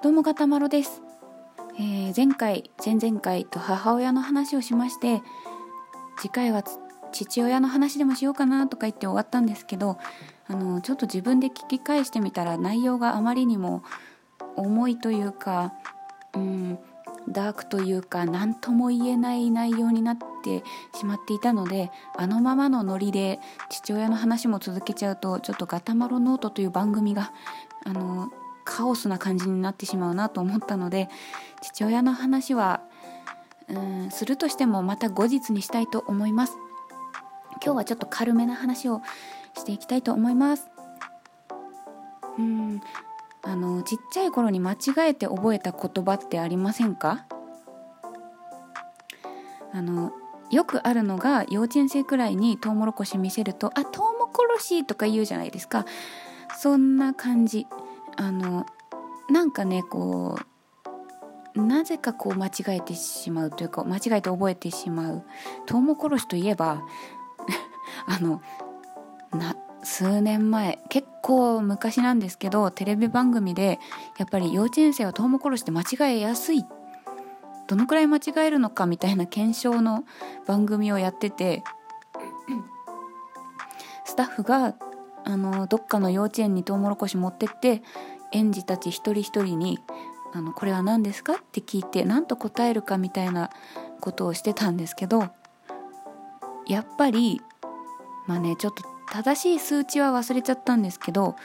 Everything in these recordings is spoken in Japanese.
どうもがたまろです、えー、前回前々回と母親の話をしまして次回は父親の話でもしようかなとか言って終わったんですけどあのちょっと自分で聞き返してみたら内容があまりにも重いというかうんダークというか何とも言えない内容になってしまっていたのであのままのノリで父親の話も続けちゃうとちょっとガタマロノートという番組があのカオスな感じになってしまうなと思ったので父親の話はうんするとしてもまた後日にしたいと思います。今日はちょっと軽めな話をしていきたいと思います。うんあのちっちゃい頃に間違えて覚えた言葉ってありませんか？あのよくあるのが幼稚園生くらいにトウモロコシ見せると「あトウモコロシ」とか言うじゃないですか。そんな感じ。あのなんかねこうなぜかこう間違えてしまうというか間違えて覚えてしまう。トウモコロシといえば あのな数年前結構昔なんですけどテレビ番組でやっぱり幼稚園生はトウモコロシって間違えやすい。どのくらい間違えるのかみたいな検証の番組をやっててスタッフがあのどっかの幼稚園にトウモロコシ持ってって園児たち一人一人に「あのこれは何ですか?」って聞いて何と答えるかみたいなことをしてたんですけどやっぱりまあねちょっと正しい数値は忘れちゃったんですけど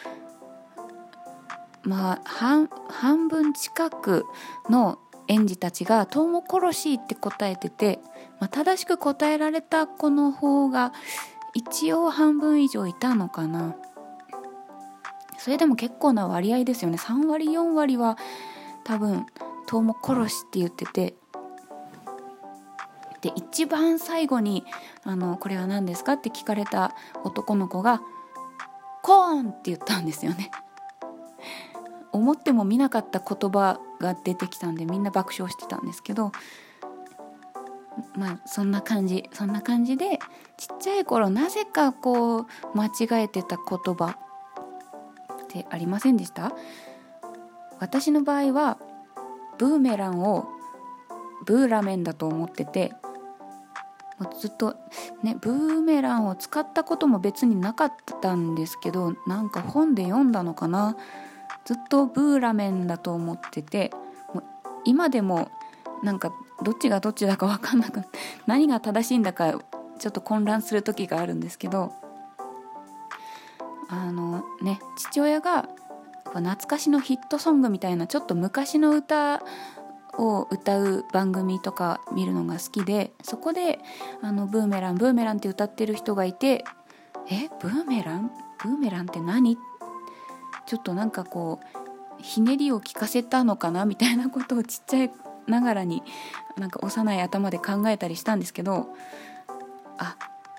まあ半半分近くの園児たちが「トウモコロシ」って答えてて、まあ、正しく答えられた子の方が一応半分以上いたのかなそれでも結構な割合ですよね3割4割は多分トウモコロシって言っててで一番最後にあの「これは何ですか?」って聞かれた男の子が「コーン!」って言ったんですよね思っても見なかった言葉が出てきたんでみんな爆笑してたんですけどまあそんな感じそんな感じでちっちゃい頃なぜかこう間違えてた言葉ってありませんでした？私の場合はブーメランをブーラメンだと思っててずっとねブーメランを使ったことも別になかったんですけどなんか本で読んだのかな？ずっとブーラメンだと思っててもう今でもなんかどっちがどっちだか分かんなく 何が正しいんだかちょっと混乱する時があるんですけどあのね父親が懐かしのヒットソングみたいなちょっと昔の歌を歌う番組とか見るのが好きでそこであのブーメランブーメランって歌ってる人がいてえブーメラン？ブーメランって何？ちょっとなんかこうひねりを聞かせたのかな？みたいなことをちっちゃいながらになんか幼い頭で考えたりしたんですけどあ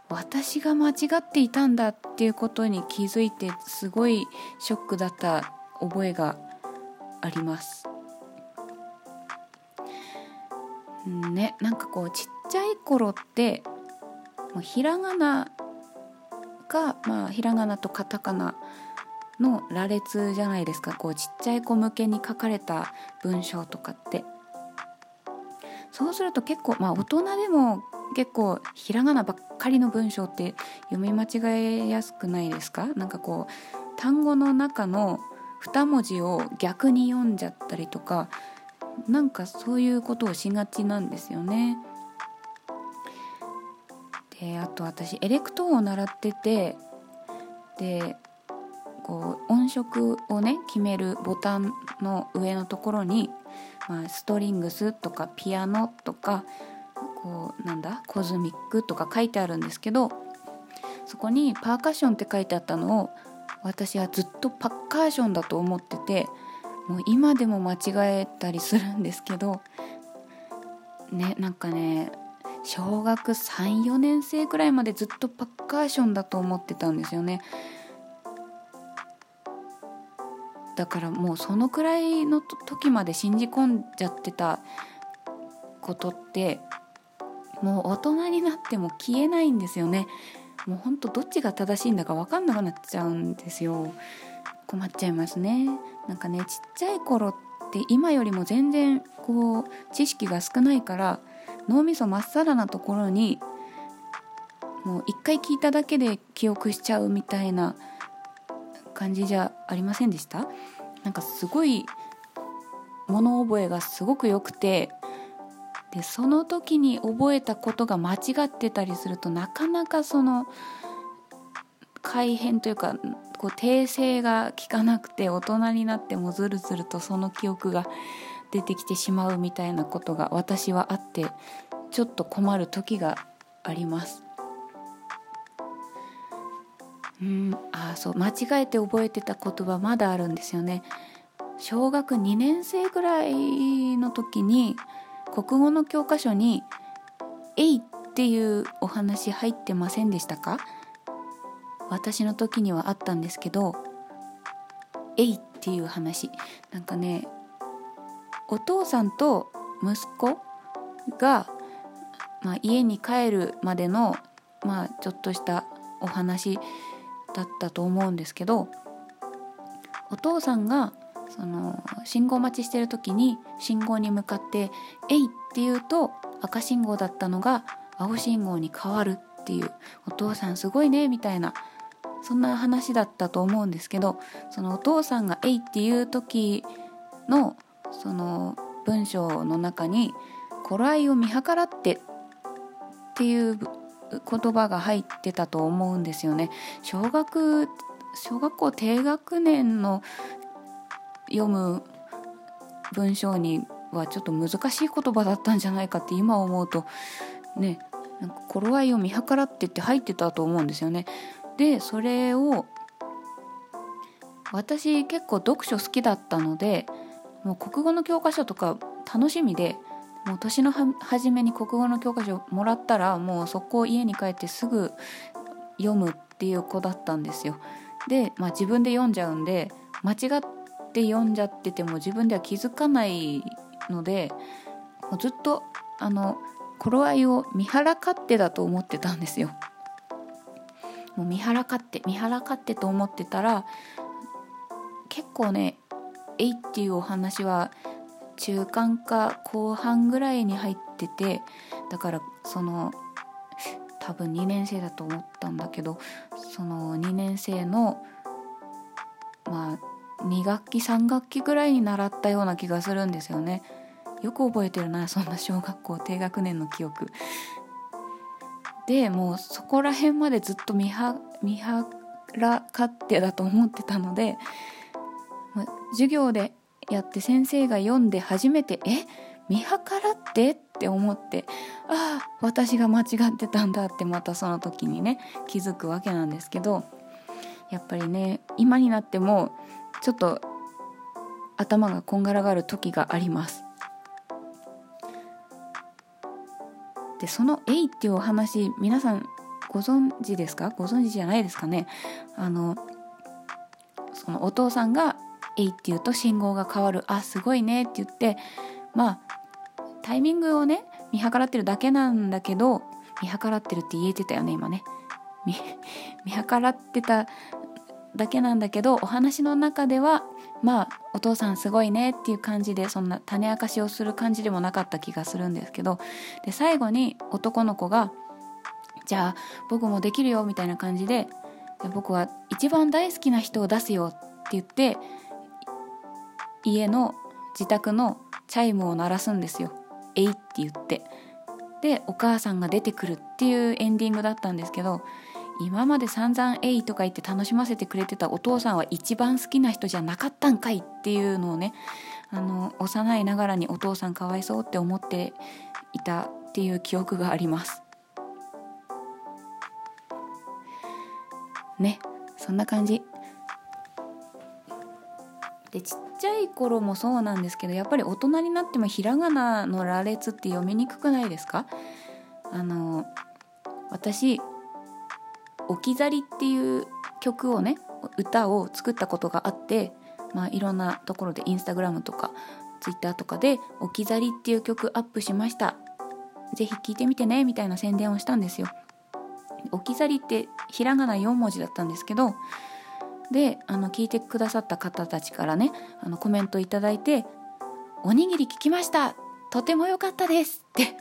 私が間違っていたんだっていうことに気づいてすごいショックだった覚えがあります。ねなんかこうちっちゃい頃ってもうひらがながまあひらがなとカタカナの羅列じゃないですかこうちっちゃい子向けに書かれた文章とかってそうすると結構まあ大人でも結構ひらがなばっかりの文章って読み間違えやすくないですか？なんかこう単語の中の2文字を逆に読んじゃったりとかなんかそういうことをしがちなんですよね。であと私エレクトーンを習っててでこう音色をね決めるボタンの上のところに、まあ、ストリングスとかピアノとかこうなんだコズミックとか書いてあるんですけどそこにパーカッションって書いてあったのを私はずっとパッカーションだと思っててもう今でも間違えたりするんですけどねなんかね小学34年生くらいまでずっとパッカーションだと思ってたんですよね。だからもうそのくらいの時まで信じ込んじゃってたことってもう大人になっても消えないんですよね。もうほんとどっちが正しいんだか分かんなくなっちゃうんですよ。困っちゃいますね。なんかねちっちゃい頃っで今よりも全然こう知識が少ないから脳みそまっさらなところにもう一回聞いただけで記憶しちゃうみたいな感じじゃありませんでした？なんかすごい物覚えがすごく良くてでその時に覚えたことが間違ってたりするとなかなかその改変というかこう訂正が効かなくて大人になってもずるずるとその記憶が出てきてしまうみたいなことが私はあってちょっと困る時があります。うん。あそう間違えて覚えてた言葉まだあるんですよね。小学2年生ぐらいの時に国語の教科書に「えい」っていうお話入ってませんでしたか？私の時にはあったんですけど「えい」っていう話。なんかねお父さんと息子が、まあ、家に帰るまでの、まあ、ちょっとしたお話だったと思うんですけどお父さんがその信号待ちしてる時に信号に向かって「えい!」って言うと赤信号だったのが青信号に変わるっていうお父さんすごいねみたいなそんな話だったと思うんですけどそのお父さんが「えい!」っていう時のその文章の中に「頃合いを見計らって」っていう言葉が入ってたと思うんですよね。小学小学校低学年の読む文章にはちょっと難しい言葉だったんじゃないかって今思うとねなんか頃合いを見計らってって入ってたと思うんですよね。でそれを私結構読書好きだったのでもう国語の教科書とか楽しみでもう年の初めに国語の教科書もらったらもうそこを家に帰ってすぐ読むっていう子だったんですよ。で、まあ、自分で読んじゃうんで間違って読んじゃってても自分では気づかないのでもうずっとあの頃合いを見張らかってだと思ってたんですよ。もう見張らかって見張らかってと思ってたら結構ね「えい」っていうお話は中間か後半ぐらいに入っててだからその多分2年生だと思ったんだけどその2年生のまあ2学期3学期ぐらいに習ったような気がするんですよね。よく覚えてるなそんな小学校低学年の記憶。でもうそこら辺までずっと見は見はらかってだと思ってたので、授業でやって先生が読んで初めて「え？見計らって?」って思ってああ私が間違ってたんだってまたその時にね気づくわけなんですけどやっぱりね今になってもちょっと頭がこんがらがる時があります。でその「えい」っていうお話皆さんご存知ですか？ご存知じゃないですかね？あのそのお父さんが「えい」って言うと信号が変わる「あすごいね」って言ってまあタイミングをね見計らってるだけなんだけど見計らってるって言えてたよね今ね。見計らってただけなんだけどお話の中ではまあお父さんすごいねっていう感じでそんな種明かしをする感じでもなかった気がするんですけどで最後に男の子が「じゃあ僕もできるよ」みたいな感じで「僕は一番大好きな人を出すよ」って言って家の自宅のチャイムを鳴らすんですよ「えい」って言って。でお母さんが出てくるっていうエンディングだったんですけど今まで散々「えい」とか言って楽しませてくれてたお父さんは一番好きな人じゃなかったんかいっていうのをねあの幼いながらにお父さんかわいそうって思っていたっていう記憶があります。ねそんな感じ。でちっちゃい頃もそうなんですけどやっぱり大人になってもひらがなの羅列って読みにくくないですか？あの私置き去りっていう曲をね歌を作ったことがあって、まあ、いろんなところでインスタグラムとかツイッターとかで「置き去り」っていう曲アップしました是非聴いてみてねみたいな宣伝をしたんですよ。置き去りってひらがな4文字だったんですけどであの聞いてくださった方たちからねあのコメント頂いておにぎり聞きましたとても良かったですって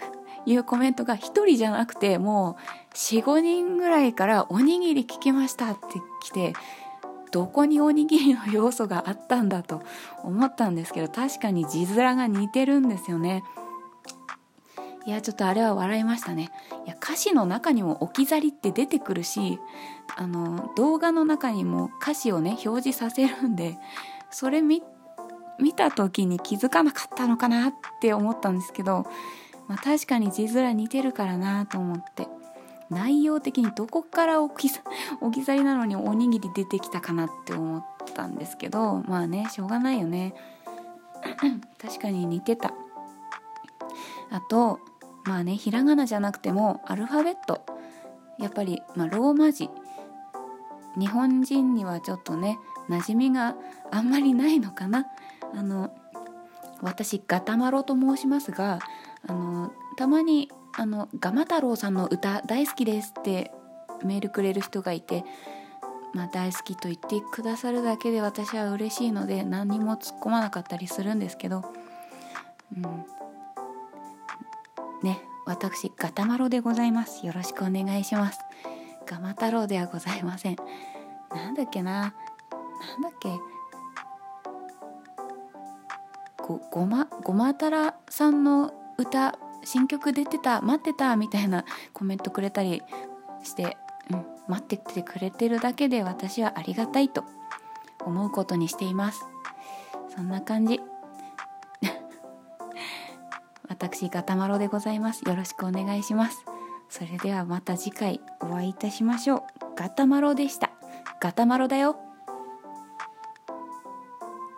いうコメントが1人じゃなくてもう45人ぐらいから「おにぎり聞きました」って来てどこにおにぎりの要素があったんだと思ったんですけど確かに字面が似てるんですよね。いやちょっとあれは笑いましたね。いや歌詞の中にも置き去りって出てくるしあの動画の中にも歌詞をね表示させるんでそれ見た時に気づかなかったのかなって思ったんですけど、まあ、確かに字面似てるからなと思って内容的にどこから置き 置き去りなのにおにぎり出てきたかなって思ったんですけどまあねしょうがないよね。確かに似てた。あとまあねひらがなじゃなくてもアルファベット。やっぱり、まあ、ローマ字。日本人にはちょっとね馴染みがあんまりないのかな。あの私ガタマロと申しますがあのたまにあのガマ太郎さんの歌大好きですってメールくれる人がいて、まあ、大好きと言ってくださるだけで私は嬉しいので何にも突っ込まなかったりするんですけど、うん、ね私ガタマロでございます。よろしくお願いします。ガマ太郎ではございません。なんだっけな。なんだっけ。ごごまごまたらさんの歌新曲出てた待ってたみたいなコメントくれたりして、うん、待っててくれてるだけで私はありがたいと思うことにしています。そんな感じ。私ガタマロでございます。よろしくお願いします。それではまた次回お会いいたしましょう。ガタマロでした。ガタマロだよ。